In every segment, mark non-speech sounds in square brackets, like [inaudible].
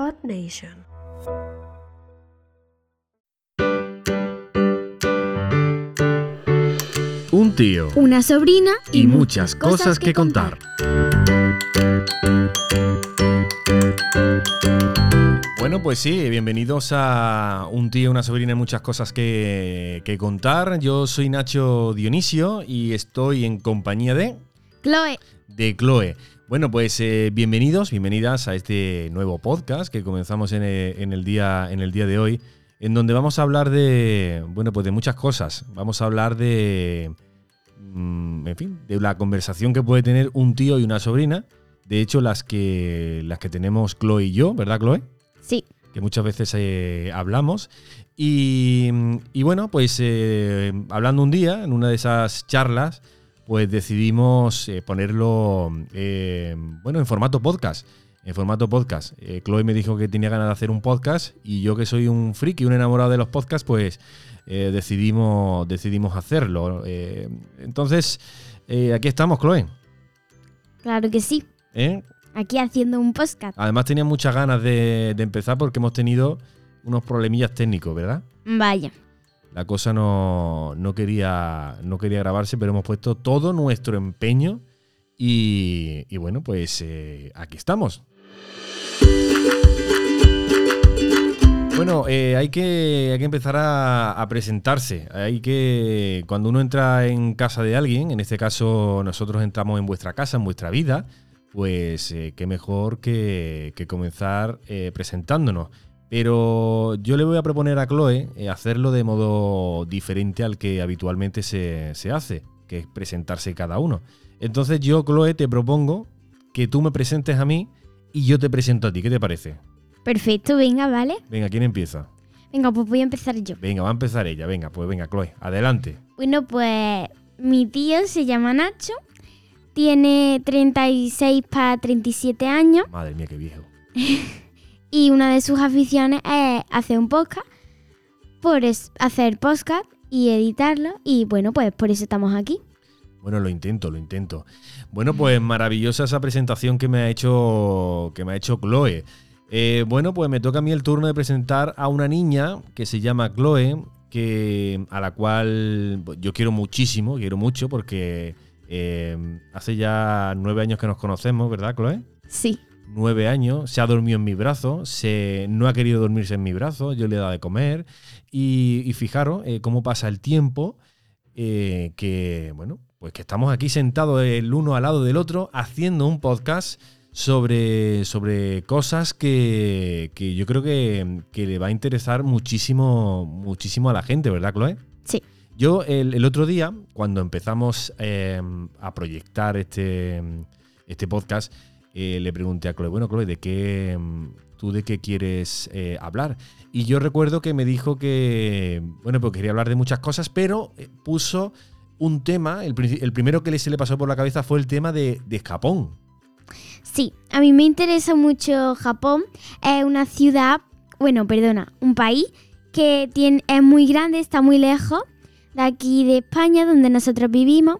Odd Nation. Un tío una sobrina y muchas cosas que contar. Bueno, pues sí, bienvenidos a Un tío, una sobrina y muchas cosas que, que contar. Yo soy Nacho Dionisio y estoy en compañía de, Chloe. de Chloe. Bueno, pues eh, bienvenidos, bienvenidas a este nuevo podcast que comenzamos en el, en el día, en el día de hoy, en donde vamos a hablar de, bueno, pues de muchas cosas. Vamos a hablar de, mm, en fin, de la conversación que puede tener un tío y una sobrina. De hecho, las que, las que tenemos Chloe y yo, ¿verdad, Chloe? Sí. que muchas veces eh, hablamos. Y, y bueno, pues eh, hablando un día, en una de esas charlas, pues decidimos eh, ponerlo eh, bueno, en formato podcast. En formato podcast. Eh, Chloe me dijo que tenía ganas de hacer un podcast y yo que soy un friki, un enamorado de los podcasts, pues decidimos, decidimos hacerlo. Entonces, aquí estamos, Chloe. Claro que sí. Aquí haciendo un podcast. Además tenía muchas ganas de, de empezar porque hemos tenido unos problemillas técnicos, ¿verdad? Vaya. La cosa no, no quería, no quería grabarse, pero hemos puesto todo nuestro empeño y, y bueno, pues eh, aquí estamos. Bueno, eh, hay, que, hay que empezar a, presentarse. Hay que, cuando uno entra en casa de alguien, en este caso nosotros entramos en vuestra casa, en vuestra vida, pues eh, qué mejor que, que comenzar presentándonos. Pero yo le voy a proponer a Chloe eh, hacerlo de modo diferente al que habitualmente se, se hace, que es presentarse cada uno. Entonces yo, Chloe, te propongo que tú me presentes a mí y yo te presento a ti. ¿Qué te parece? Perfecto, venga, ¿vale? Venga, ¿quién empieza? Venga, pues voy a empezar yo. Venga, va a empezar ella. Venga, pues venga, Chloe, adelante. Bueno, pues mi tío se llama Nacho. Tiene 36 para 37 años. Madre mía, qué viejo. [laughs] Y una de sus aficiones es hacer un podcast. Por es- hacer podcast y editarlo. Y bueno, pues por eso estamos aquí. Bueno, lo intento, lo intento. Bueno, pues maravillosa esa presentación que me ha hecho, que me ha hecho Chloe. Eh, bueno, pues me toca a mí el turno de presentar a una niña que se llama Chloe, que, a la cual yo quiero muchísimo, quiero mucho, porque eh, hace ya nueve años que nos conocemos, ¿verdad, Chloe? Sí. Nueve años, se ha dormido en mi brazo, se, no ha querido dormirse en mi brazo, yo le he dado de comer. Y, y fijaros eh, cómo pasa el tiempo, eh, que, bueno, pues que estamos aquí sentados el uno al lado del otro haciendo un podcast sobre, sobre cosas que, que yo creo que, que le va a interesar muchísimo, muchísimo a la gente, ¿verdad, Chloe? Sí. Yo el, el otro día, cuando empezamos eh, a proyectar este, este podcast, eh, le pregunté a Chloe, bueno, Chloe, ¿de qué, mm, ¿tú de qué quieres eh, hablar? Y yo recuerdo que me dijo que, bueno, pues quería hablar de muchas cosas, pero eh, puso un tema, el, el primero que se le pasó por la cabeza fue el tema de, de Japón. Sí, a mí me interesa mucho Japón. Es una ciudad, bueno, perdona, un país que tiene, es muy grande, está muy lejos de aquí de España, donde nosotros vivimos.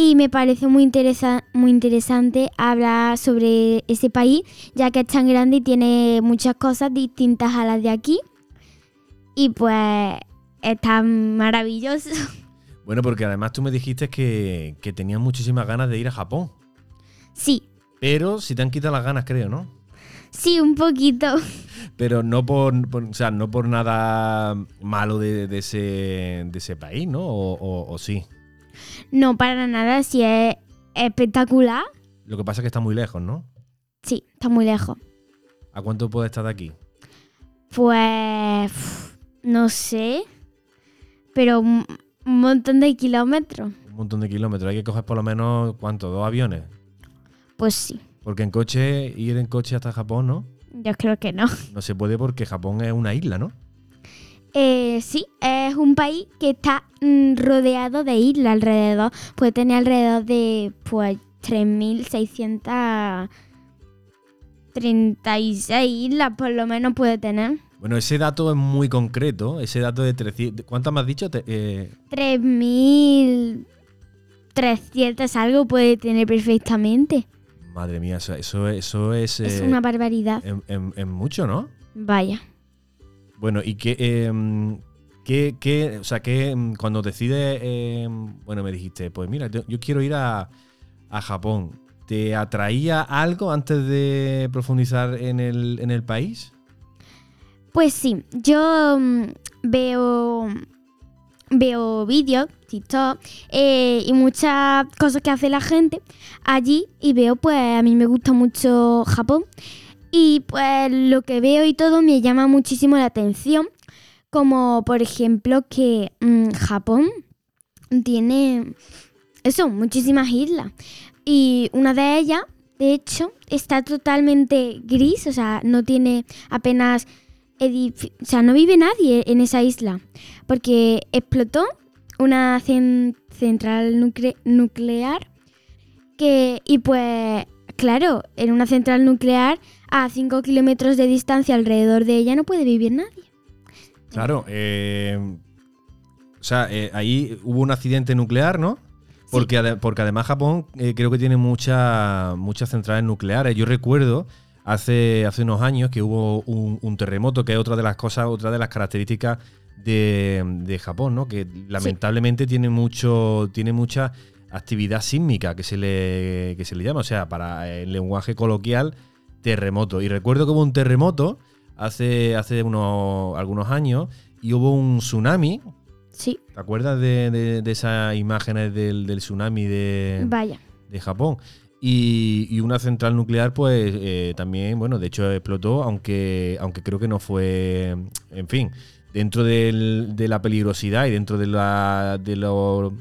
Y me parece muy, interesa- muy interesante hablar sobre ese país, ya que es tan grande y tiene muchas cosas distintas a las de aquí. Y pues es tan maravilloso. [laughs] Bueno, porque además tú me dijiste que, que tenías muchísimas ganas de ir a Japón. Sí, Pero si te han quitado las ganas, creo, ¿no? sí, un poquito. Pero no por, por- o sea, no por nada malo de, de ese, de ese país, ¿no? O, o- o sí. No, para nada, sí es espectacular. Lo que pasa es que está muy lejos, ¿no? Sí, está muy lejos. ¿A cuánto puede estar de aquí? Pues no sé, pero un montón de kilómetros. Un montón de kilómetros. Hay que coger por lo menos, ¿cuánto? ¿Dos aviones? Pues sí, Porque en coche, ir en coche hasta Japón, ¿no? yo creo que no. No se puede porque Japón es una isla, ¿no? Eh, sí, es un país que está mm, rodeado de islas alrededor. Puede tener alrededor de pues 3.636 islas, por lo menos puede tener. Bueno, ese dato es muy concreto. Ese dato de 300... ¿Cuántas me has dicho? Eh, 3.300 algo puede tener perfectamente. Madre mía, eso, eso, eso es, Es eh, una barbaridad. en, en- en mucho, ¿no? Vaya. Bueno, y que, em, qué, qué- o sea, que em, cuando decides, em, bueno, me dijiste, pues mira, yo, quiero ir a, a Japón. ¿Te atraía algo antes de profundizar en el, en el país? Pues sí, yo veo veo vídeos, TikTok eh, y muchas cosas que hace la gente allí y veo pues a mí me gusta mucho Japón y pues lo que veo y todo me llama muchísimo la atención como por ejemplo que mm, Japón tiene eso, muchísimas islas. Y una de ellas de hecho está totalmente gris, o sea, no tiene apenas o sea, no vive nadie en esa isla, porque explotó una cen- central nucle- nuclear que, y pues, claro, en una central nuclear a 5 kilómetros de distancia alrededor de ella no puede vivir nadie. Claro, em, o sea, eh, ahí hubo un accidente nuclear, ¿no? Porque, ade- porque además Japón eh, creo que tiene mucha- muchas centrales nucleares. Yo recuerdo hace, hace unos años que hubo un, un terremoto, que es otra de las cosas, otra de las características de, de Japón, ¿no? Que lamentablemente tiene mucho, tiene mucha actividad sísmica que se le, que se le llama. O sea, para el lenguaje coloquial, terremoto. Y recuerdo que hubo un terremoto hace, hace unos, algunos años y hubo un tsunami. Sí, ¿Te acuerdas de, de- de esas imágenes del, del tsunami de, vaya. de Japón? Y, y una central nuclear, pues eh, también, bueno, de hecho explotó, aunque, aunque creo que no fue, en fin, dentro del- de la peligrosidad y dentro de, la, de, lo,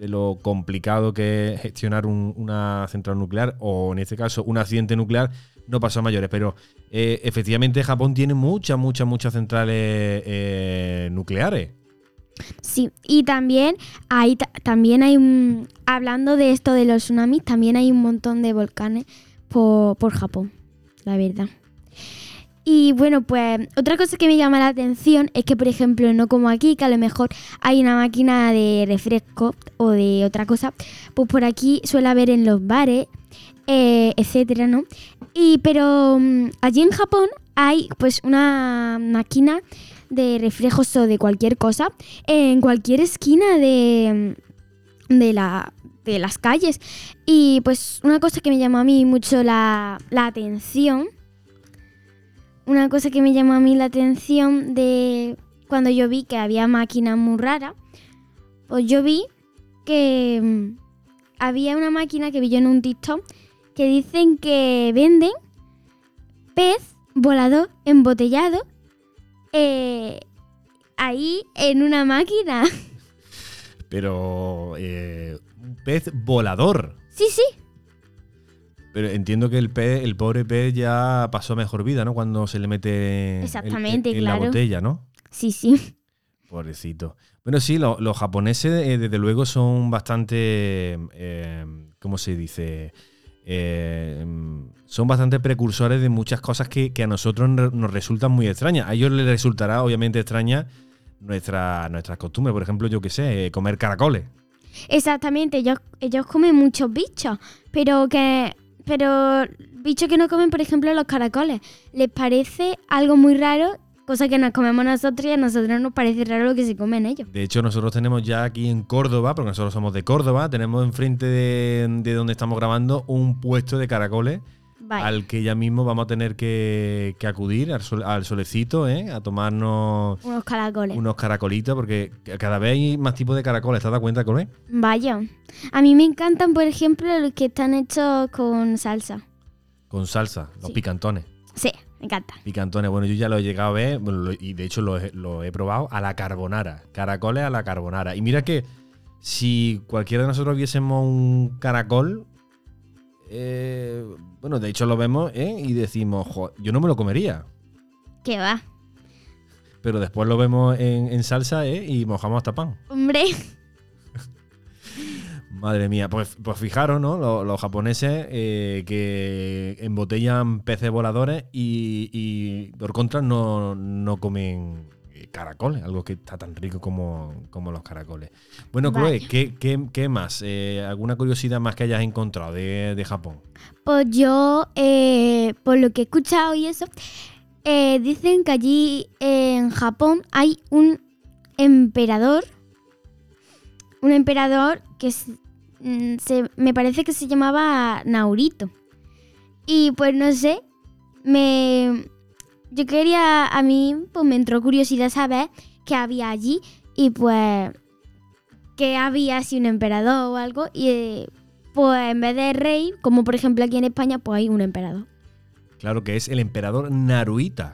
de lo complicado que es gestionar un- una central nuclear, o en este caso un accidente nuclear, no pasó a mayores. Pero eh, efectivamente Japón tiene muchas, muchas, muchas centrales eh, nucleares. Sí, y también hay, ta- también hay un, hablando de esto de los tsunamis, también hay un montón de volcanes por, por Japón, la verdad. Y bueno, pues otra cosa que me llama la atención es que, por ejemplo, no como aquí, que a lo mejor hay una máquina de refresco o de otra cosa, pues por aquí suele haber en los bares, eh, etcétera, ¿no? Y pero mm, allí en Japón hay pues una máquina de refrescos o de cualquier cosa en cualquier esquina de, de, la, de las calles. Y pues una cosa que me llamó a mí mucho la, la atención, una cosa que me llamó a mí la atención de cuando yo vi que había máquinas muy raras, pues yo vi que mm, había una máquina que vi yo en un TikTok que dicen que venden pez volador embotellado eh, ahí en una máquina. [laughs] Pero eh, un pez volador. Sí, sí. Pero entiendo que el pez, el pobre pez ya pasó a mejor vida, ¿no? Cuando se le mete el- en, en la botella, ¿no? Sí, sí. [laughs] Pobrecito. Bueno, sí, lo- los japoneses, eh, desde luego, son bastante. eh, ¿Cómo se dice? Eh, son bastante precursores de muchas cosas que, que a nosotros no- nos resultan muy extrañas. A ellos les resultará, obviamente, extraña nuestra, nuestras costumbres. Por ejemplo, yo qué sé, comer caracoles. Exactamente. Ellos, ellos comen muchos bichos, pero que. Pero bichos que no comen, por ejemplo, los caracoles. Les parece algo muy raro, cosa que nos comemos nosotros y a nosotros nos parece raro lo que se comen ellos. De hecho, nosotros tenemos ya aquí en Córdoba, porque nosotros somos de Córdoba, tenemos enfrente de, de donde estamos grabando un puesto de caracoles Al que ya mismo vamos a tener que, que acudir al, sol- al solecito, ¿eh? a tomarnos Unos caracoles. unos caracolitos, porque cada vez hay más tipos de caracoles. ¿Te has dado cuenta, Colé? Vaya. A mí me encantan, por ejemplo, los que están hechos con salsa. Con salsa, los Sí. picantones. Sí, me encanta. Picantones, bueno, yo ya lo he llegado a ver bueno, y de hecho lo lo he probado a la carbonara. Caracoles a la carbonara. Y mira que si cualquiera de nosotros viésemos un caracol, eh, bueno, de hecho lo vemos ¿eh? y decimos, "Jo, yo no me lo comería. ¿Qué va? Pero después lo vemos en, en salsa ¿eh? y mojamos hasta pan. Hombre. [laughs] Madre mía, pues, pues fijaros, ¿no? Los, los japoneses eh, que embotellan peces voladores y, y por contra no, no comen caracoles, algo que está tan rico como, como los caracoles. Bueno. Chloe, ¿qué, qué- qué más? Eh, ¿Alguna curiosidad más que hayas encontrado de, de Japón? Pues yo, eh, por lo que he escuchado y eso, eh, dicen que allí en Japón hay un emperador, un emperador que mm, se, me parece que se llamaba Naurito. Y pues no sé, me, yo quería, a mí pues me entró curiosidad saber qué había allí y pues que había si un emperador o algo y eh, pues en vez de rey, como por ejemplo aquí en España, pues hay un emperador. Claro que es el emperador Naruhita.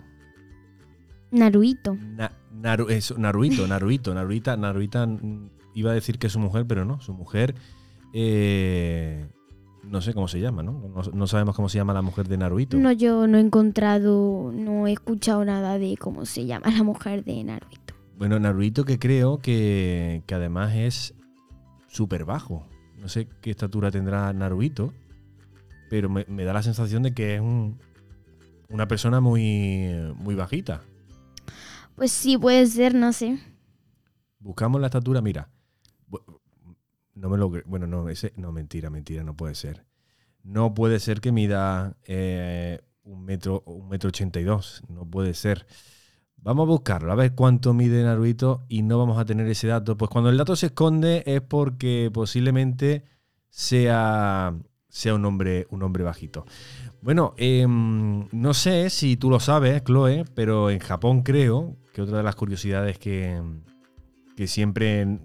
Naruito. Na- Naru- eso, Naruhito, [laughs] Naruhito, Naruhita, Naruhita mm, iba a decir que es su mujer, pero no, su mujer, eh, no sé cómo se llama, ¿no? ¿no? no sabemos cómo se llama la mujer de Naruhito. No, yo no he encontrado, no he escuchado nada de cómo se llama la mujer de Naruito. Bueno, Naruhito que creo que, que además es súper bajo. No sé qué estatura tendrá Naruhito, pero me, me da la sensación de que es un- una persona muy, muy bajita. Pues sí, puede ser, no sé. Buscamos la estatura, mira. No me lo Bueno, no, ese. No, mentira, mentira, no puede ser. No puede ser que mida eh, un metro, un metro ochenta y dos. No puede ser. Vamos a buscarlo, a ver cuánto mide Naruto y no vamos a tener ese dato. Pues cuando el dato se esconde es porque posiblemente sea, sea un hombre, un hombre bajito. Bueno, em, no sé si tú lo sabes, Chloe, pero en Japón creo que otra de las curiosidades que, que siempre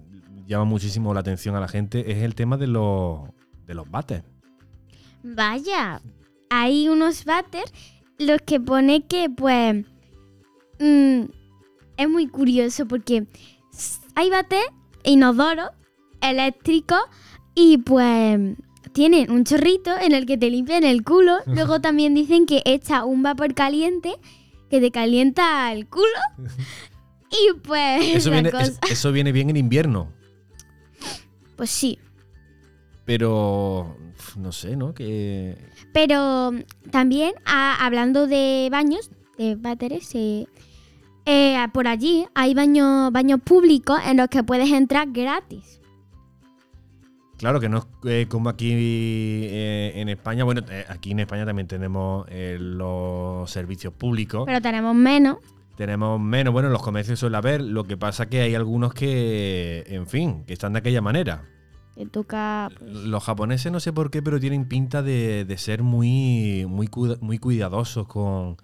llama muchísimo la atención a la gente es el tema de los, de los bates. Vaya, hay unos váter los que pone que pues mm, es muy curioso porque hay váter inodoro eléctrico y pues tienen un chorrito en el que te limpian el culo. [laughs] Luego también dicen que echa un vapor caliente que te calienta el culo. [laughs] Y pues Eso viene, cosa- eso viene bien en invierno, pues sí. pero no sé, ¿no? Que Pero mm, también, a- hablando de baños, de váteres, eh, eh, por allí hay baños baños públicos en los que puedes entrar gratis. Claro que no es eh, como aquí eh, en España. Bueno, eh, aquí en España también tenemos los servicios públicos. Pero tenemos menos. Tenemos menos, bueno, en los comercios suele haber. Lo que pasa que hay algunos que, en fin, que están de aquella manera. Te toca. pues, Los japoneses no sé por qué, pero tienen pinta de, de ser muy, muy, muy cuidadosos con,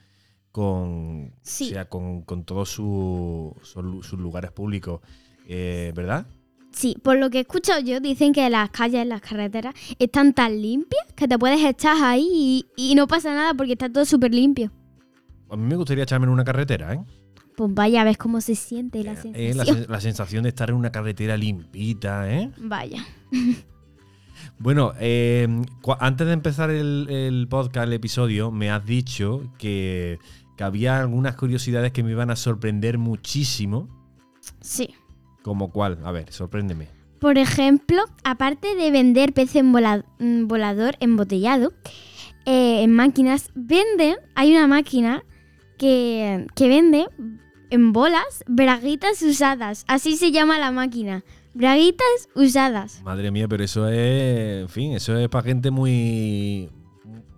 con, Sí. o sea, con, con todos su- sus lugares públicos. Eh, ¿Verdad? Sí, por lo que he escuchado yo, dicen que las calles, las carreteras están tan limpias que te puedes echar ahí y, y no pasa nada porque está todo súper limpio. A mí me gustaría echarme en una carretera, ¿eh? Pues vaya, ves cómo se siente la Eh, sensación. la, sen- la sensación de estar en una carretera limpita, ¿eh? Vaya. Bueno, eh, antes de empezar el, el podcast, el episodio, me has dicho que, que había algunas curiosidades que me iban a sorprender muchísimo. Sí. ¿Como cuál? A ver, sorpréndeme. Por ejemplo, aparte de vender pez en vola- mm, volador embotellado, eh, en máquinas, venden, hay una máquina que, que vende en bolas braguitas usadas. Así se llama la máquina. Braguitas usadas. Madre mía, pero eso es, en fin, eso es para gente muy,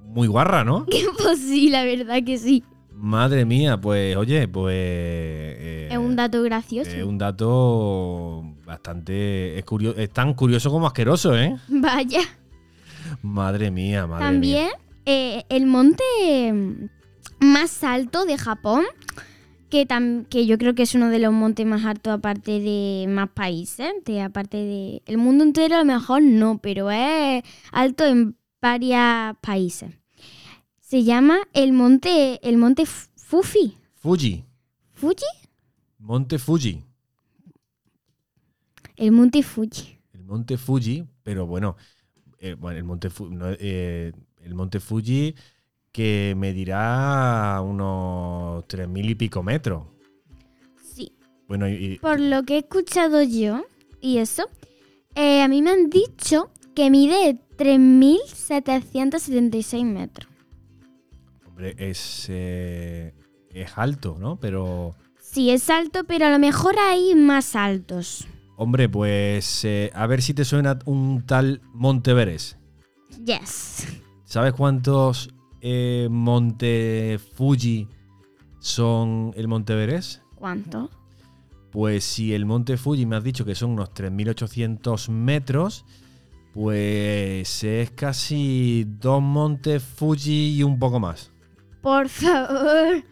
muy guarra, ¿no? [laughs] pues sí, la verdad que sí. Madre mía, pues oye, pues... eh, Es un dato gracioso. Es un dato bastante... Es, es tan curioso como asqueroso, ¿eh? [laughs] Vaya. Madre mía, madre mía. También eh, el monte más alto de Japón, que, tam- que yo creo que es uno de los montes más altos aparte de más países, de, aparte de... El mundo entero a lo mejor no, pero es alto en varios países. Se llama el monte, el monte Fuji. Fuji, ¿Fuji? Monte Fuji. El monte Fuji. El Monte Fuji, pero bueno, eh, bueno, el Monte no, eh, el Monte Fuji que medirá unos 3.000 y pico metros. Sí. Bueno, y- Por lo que he escuchado yo y eso, eh, a mí me han dicho que mide 3.776 metros. hombre, es, eh, es alto, ¿no? Pero Sí, es alto, pero a lo mejor hay más altos. Hombre, pues eh, a ver si te suena un tal Monteveres. Yes. ¿Sabes cuántos eh, Monte Fuji son el Monteveres? ¿Cuánto? Pues si el Monte Fuji me has dicho que son unos 3.800 metros, pues es casi dos Montes Fuji y un poco más. Por favor.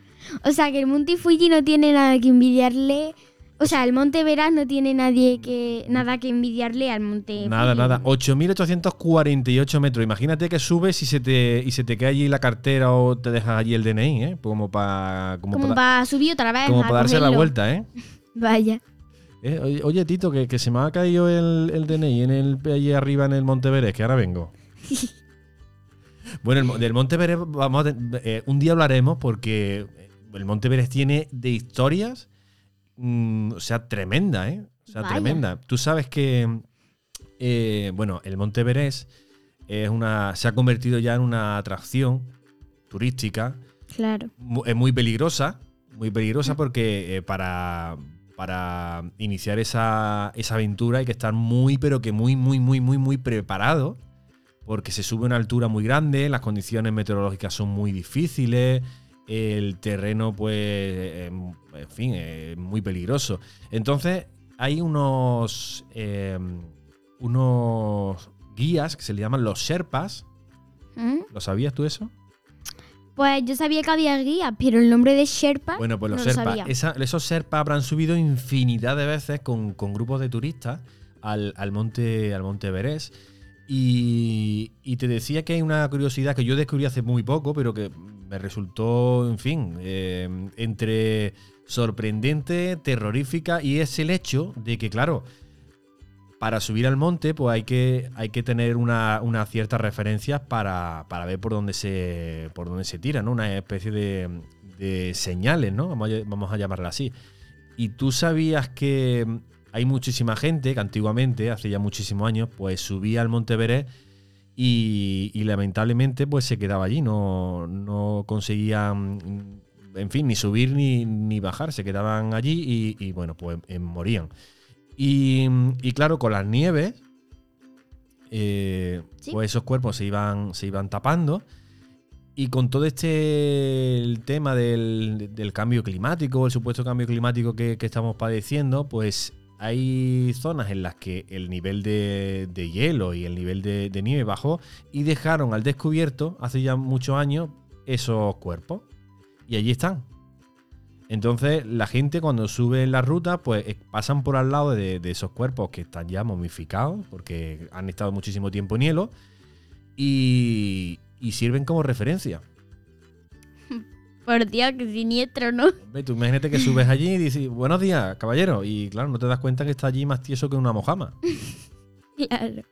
O sea, que el Monte Fuji no tiene nada que envidiarle. O sea, el Monte Veras no tiene nadie que, nada que envidiarle al Monte Nada, nada. 8.848 metros. Imagínate que subes y se te, y se te cae allí la cartera o te dejas allí el DNI, ¿eh? Como para como Como pa- para subir otra vez. como a pa darse la vuelta, ¿eh? [laughs] Vaya. Eh, Oye, oye, Tito, que, que se me ha caído el, el DNI en el, allí arriba en el Monteverest, que ahora vengo. [laughs] Bueno, el del Monteverest, vamos a eh, un día hablaremos porque el Monteverest tiene de historias, mm, o sea, tremenda, ¿eh? O sea, Vaya. tremenda. Tú sabes que, eh, bueno, el Monteverest es una, se ha convertido ya en una atracción turística Claro. es muy peligrosa, muy peligrosa porque eh, para, para iniciar esa, esa aventura hay que estar muy, pero que muy, muy, muy, muy, muy preparado, porque se sube a una altura muy grande, las condiciones meteorológicas son muy difíciles, el terreno, pues, eh, en fin, es muy peligroso. Entonces, hay unos, eh, unos guías que se le llaman los Sherpas. ¿Mm? ¿Lo sabías tú eso? Pues yo sabía que había guía, pero el nombre de Sherpa. Bueno, pues los no lo esa- esos Sherpas habrán subido infinidad de veces con, con grupos de turistas al, al monte al monte Everest. Y, y te decía que hay una curiosidad que yo descubrí hace muy poco, pero que me resultó, en fin, eh, entre sorprendente, terrorífica, y es el hecho de que, claro, para subir al monte, pues hay que, hay que tener una, unas ciertas referencias para, para ver por dónde se, por dónde se tira, ¿no? Una especie de, de señales, ¿no? Vamos a, vamos a llamarla así. Y tú sabías que hay muchísima gente que antiguamente, hace ya muchísimos años, pues subía al Monte Everest y, y lamentablemente pues se quedaba allí, no, no conseguían, en fin, ni subir ni, ni bajar, se quedaban allí y, y, bueno, pues eh, morían. Y, y claro, con las nieves, eh, Sí. pues esos cuerpos se iban, se iban tapando. Y con todo este el tema del, del cambio climático, el supuesto cambio climático que, que estamos padeciendo, pues hay zonas en las que el nivel de, hielo y el nivel de, nieve bajó y dejaron al descubierto, hace ya muchos años, esos cuerpos. Y allí están. Entonces la gente cuando sube en la ruta, pues eh, pasan por al lado de, esos cuerpos que están ya momificados, porque han estado muchísimo tiempo en hielo, y sirven como referencia. Por Dios, que siniestro, ¿no? Hombre, tú imagínate que subes allí y dices, buenos días, caballero, y claro, no te das cuenta que está allí más tieso que una mojama. [laughs] Claro.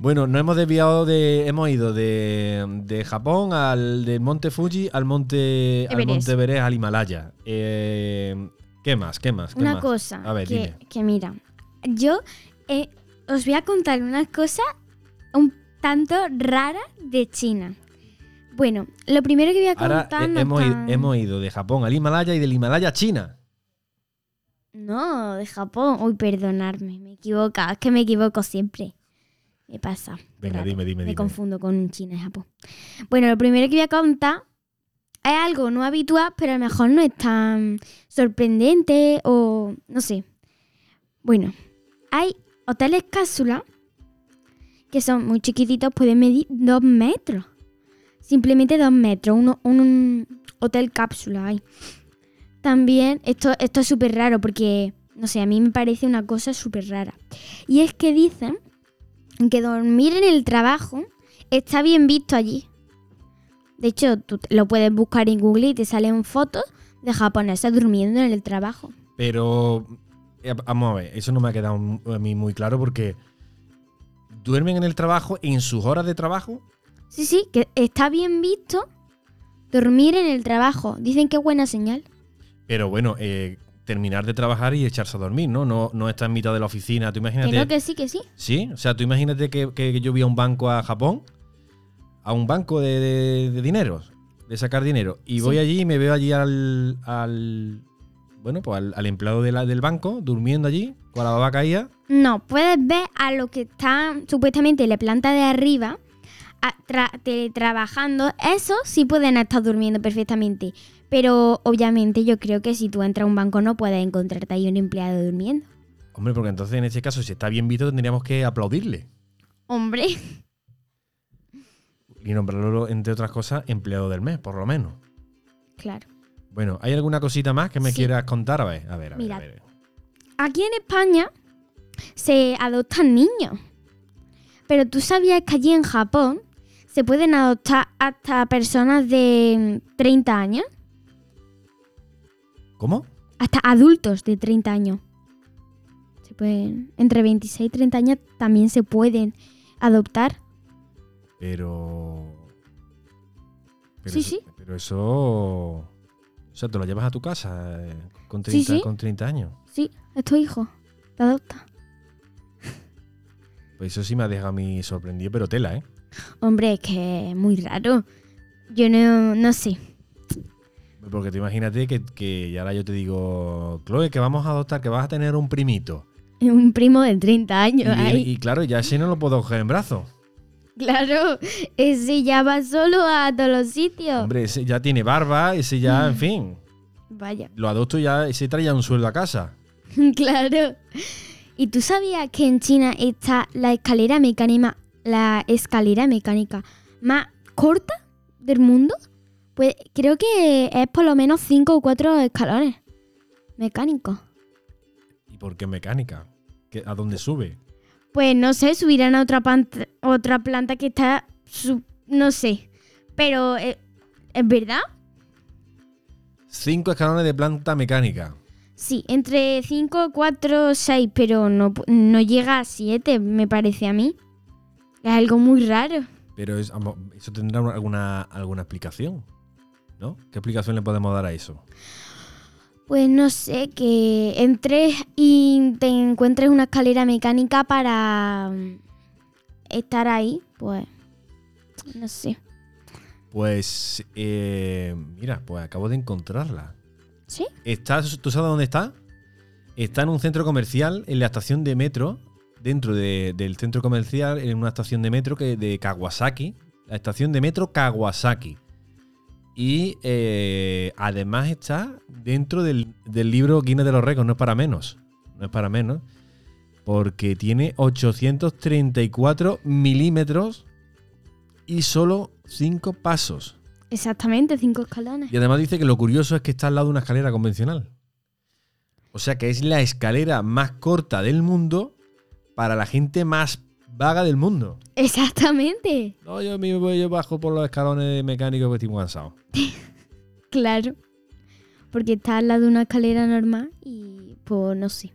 Bueno, nos hemos desviado de. Hemos ido de, de Japón al del Monte Fuji al Monte al Everest. Monte Everest al Himalaya. Eh, ¿Qué más? ¿Qué más? ¿Qué Una más? cosa. A ver, que, dime. que mira, yo eh, os voy a contar una cosa un tanto rara de China. Bueno, lo primero que voy a Ahora contar. eh, no hemos, ido, hemos ido de Japón al Himalaya y del Himalaya a China. No, de Japón. Uy, perdonadme, me equivoco. Es que me equivoco siempre. Me pasa. Venga, Raro. dime, dime, Me dime. confundo con China y Japón. Bueno, lo primero que voy a contar es algo no habitual, pero a lo mejor no es tan sorprendente o no sé. Bueno, hay hoteles cápsula que son muy chiquititos, pueden medir dos metros. Simplemente dos metros. Uno, un hotel cápsula hay. También, esto, esto es súper raro porque, no sé, a mí me parece una cosa súper rara. Y es que dicen que dormir en el trabajo está bien visto allí. De hecho, tú lo puedes buscar en Google y te salen fotos de japoneses durmiendo en el trabajo. Pero, eh, vamos a ver, eso no me ha quedado a mí muy claro porque duermen en el trabajo, en sus horas de trabajo. Sí, sí, que está bien visto dormir en el trabajo. Dicen que es buena señal. Pero bueno, eh, terminar de trabajar y echarse a dormir, ¿no? No, no está en mitad de la oficina. Tú imagínate. no, que sí, que sí. Sí, o sea, tú imagínate que, que yo voy a un banco a Japón, a un banco de, de- de dinero, de sacar dinero, y Sí. voy allí y me veo allí al, al, bueno, pues al, al empleado de la- del banco durmiendo allí con la baba caída. No, puedes ver a los que están supuestamente en la planta de arriba tra- teletrabajando. Eso sí pueden estar durmiendo perfectamente. Pero obviamente yo creo que si tú entras a un banco no puedes encontrarte ahí un empleado durmiendo. Hombre, porque entonces en este caso, si está bien visto, tendríamos que aplaudirle. Hombre, Y nombrarlo, entre otras cosas, empleado del mes, por lo menos. claro. Bueno, ¿hay alguna cosita más que me Sí. quieras contar? A ver, a ver, a ver. A ver. Aquí en España se adoptan niños. Pero tú sabías que allí en Japón se pueden adoptar hasta personas de mm, 30 años. ¿Cómo? hasta adultos de 30 años. Se pueden, entre 26 y 30 años también se pueden adoptar. Pero. pero Sí, eso, sí. Pero eso. O sea, te lo llevas a tu casa eh, con, Sí, 30, sí. con 30 años. Sí, es tu hijo. Te adopta. Pues eso sí me ha dejado a mí sorprendido, pero tela, ¿eh? Hombre, es que es muy raro. Yo no, no sé. Porque te imagínate que, que y ahora yo te digo, Chloe, que vamos a adoptar, que vas a tener un primito. [laughs] Un primo de 30 Y, años. ahí. y claro, ya ese no lo puedo coger en brazos. Claro, ese ya va solo a todos los sitios. Hombre, ese ya tiene barba, ese ya, en fin. Vaya. Lo adopto ya, ese trae ya un sueldo a casa. [laughs] claro. ¿Y tú sabías que en China está la escalera mecánica, la escalera mecánica más corta del mundo? Pues creo que es por lo menos cinco o cuatro escalones mecánicos. ¿Y por qué mecánica? ¿Qué- ¿A dónde sube? Pues no sé, subirán a otra, planta que está, sub- no sé. Pero eh, es verdad. Cinco escalones de planta mecánica. Sí, entre 5, 4, 6, pero no, no llega a 7, me parece a mí. Es algo muy raro. Pero es- eso tendrá una- alguna, alguna explicación, ¿no? ¿Qué explicación le podemos dar a eso? Pues no sé, que entres y te encuentres una escalera mecánica para mm, estar ahí, pues no sé. Pues, eh, mira, pues acabo de encontrarla. ¿Sí? Está, ¿Tú sabes dónde está? Está en un centro comercial, en la estación de metro, dentro de- del centro comercial, en una estación de metro que de Kawasaki. La estación de metro Kawasaki. Y eh, además está dentro del, del libro Guinness de los Récords, no es para menos. No es para menos. Porque tiene 834 milímetros y solo 5 pasos. Exactamente, 5 escalones. Y además dice que lo curioso es que está al lado de una escalera convencional. O sea que es la escalera más corta del mundo para la gente más vaga del mundo. Exactamente, No, yo mismo voy, yo bajo por los escalones mecánicos porque estoy muy cansado. [laughs] claro. Porque está al lado de una escalera normal y pues no sé.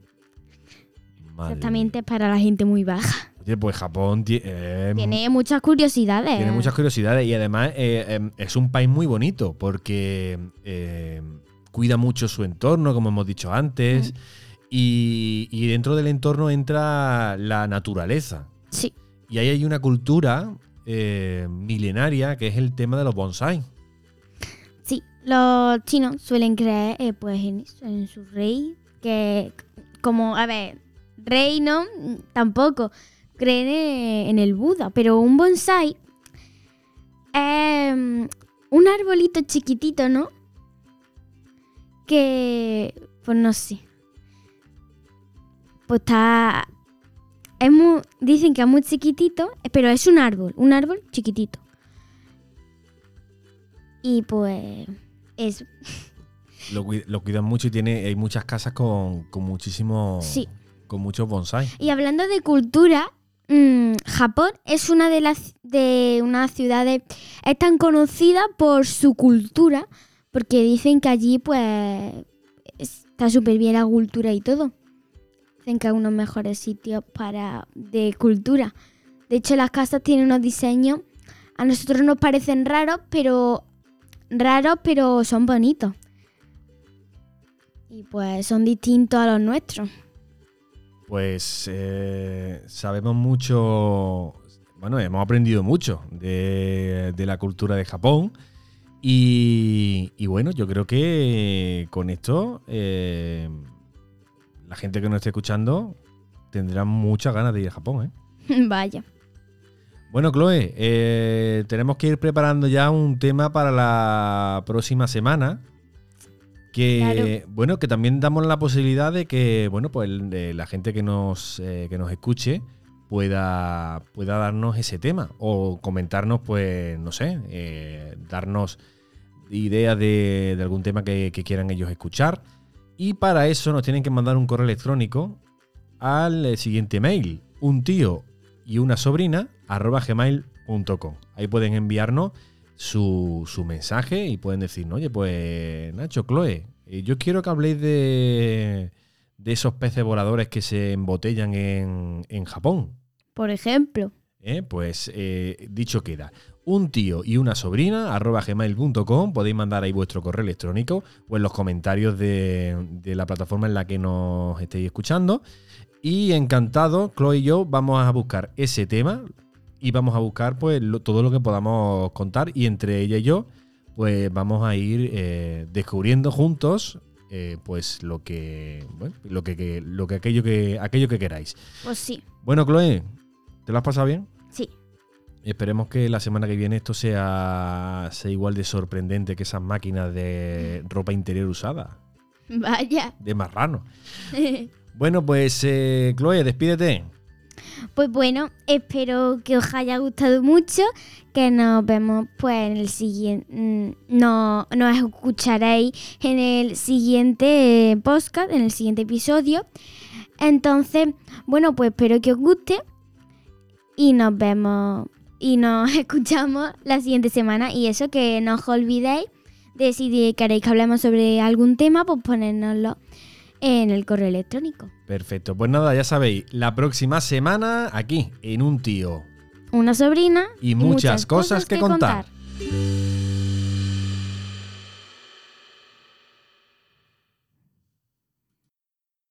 Madre Exactamente es para la gente muy baja. Oye, pues Japón eh, Tiene muchas curiosidades. tiene muchas curiosidades y además eh, eh, es un país muy bonito porque eh, cuida mucho su entorno, como hemos dicho antes. Y, y dentro del entorno entra la naturaleza. Sí, Y ahí hay una cultura eh, milenaria que es el tema de los bonsai. sí. Los chinos suelen creer eh, pues en, eso, en su rey, que como, a ver, rey no, tampoco. Creen eh, en el Buda, pero un bonsai es mm, un arbolito chiquitito, ¿no? Que, pues no sé. Pues está... Es muy, dicen que es muy chiquitito, pero es un árbol, un árbol chiquitito. Y pues eso. Lo, lo cuidan mucho y tiene, hay muchas casas con, con muchísimos. Sí. Con muchos bonsai. Y hablando de cultura, mm, Japón es una de las de unas ciudades es tan conocida por su cultura, porque dicen que allí pues está súper bien la cultura y todo. Dicen que es uno de los mejores sitios para de cultura. De hecho, las casas tienen unos diseños a nosotros nos parecen raros, pero raros, pero son bonitos. Y pues son distintos a los nuestros. Pues eh, sabemos mucho. Bueno, hemos aprendido mucho de, de la cultura de Japón. Y, y bueno, yo creo que con esto eh, la gente que nos esté escuchando tendrá muchas ganas de ir a Japón. ¿eh? [laughs] Vaya. Bueno, Chloe, eh, tenemos que ir preparando ya un tema para la próxima semana. Que bueno, que también damos la posibilidad de que, bueno, pues la gente que nos, eh, que nos escuche pueda, pueda darnos ese tema. O comentarnos, pues, no sé, eh, darnos ideas de, de algún tema que, que quieran ellos escuchar. Y para eso nos tienen que mandar un correo electrónico al eh, siguiente mail, un tío y una sobrina arroba gmail.com. Ahí pueden enviarnos su, su, mensaje y pueden decir, oye, pues Nacho, Chloe, eh, yo quiero que habléis de, de esos peces voladores que se embotellan en, en Japón. Por ejemplo. Eh, pues eh, dicho queda. Un tío y una sobrina, arroba gmail.com, podéis mandar ahí vuestro correo electrónico o en los comentarios de, de la plataforma en la que nos estéis escuchando. Y encantado, Chloe y yo vamos a buscar ese tema y vamos a buscar pues lo, todo lo que podamos contar y entre ella y yo pues vamos a ir eh, descubriendo juntos eh, pues lo que bueno, lo que, que, lo que aquello que aquello que queráis. Pues sí. Bueno, Chloe, ¿te lo has pasado bien? Sí. Esperemos que la semana que viene esto sea, sea igual de sorprendente que esas máquinas de ropa interior usada. [laughs] Vaya. De marrano. [laughs] Bueno, pues eh, Chloe, despídete. Pues bueno, espero que os haya gustado mucho, que nos vemos pues en el siguiente, no, nos escucharéis en el siguiente podcast, en el siguiente episodio. Entonces, bueno, pues espero que os guste y nos vemos y nos [laughs] escuchamos la siguiente semana y eso que no os olvidéis de si queréis que hablemos sobre algún tema, pues ponérnoslo en el correo electrónico. Perfecto. Pues nada, ya sabéis, la próxima semana aquí, en un tío. Una sobrina. Y, muchas, muchas cosas, cosas, que, que contar. contar.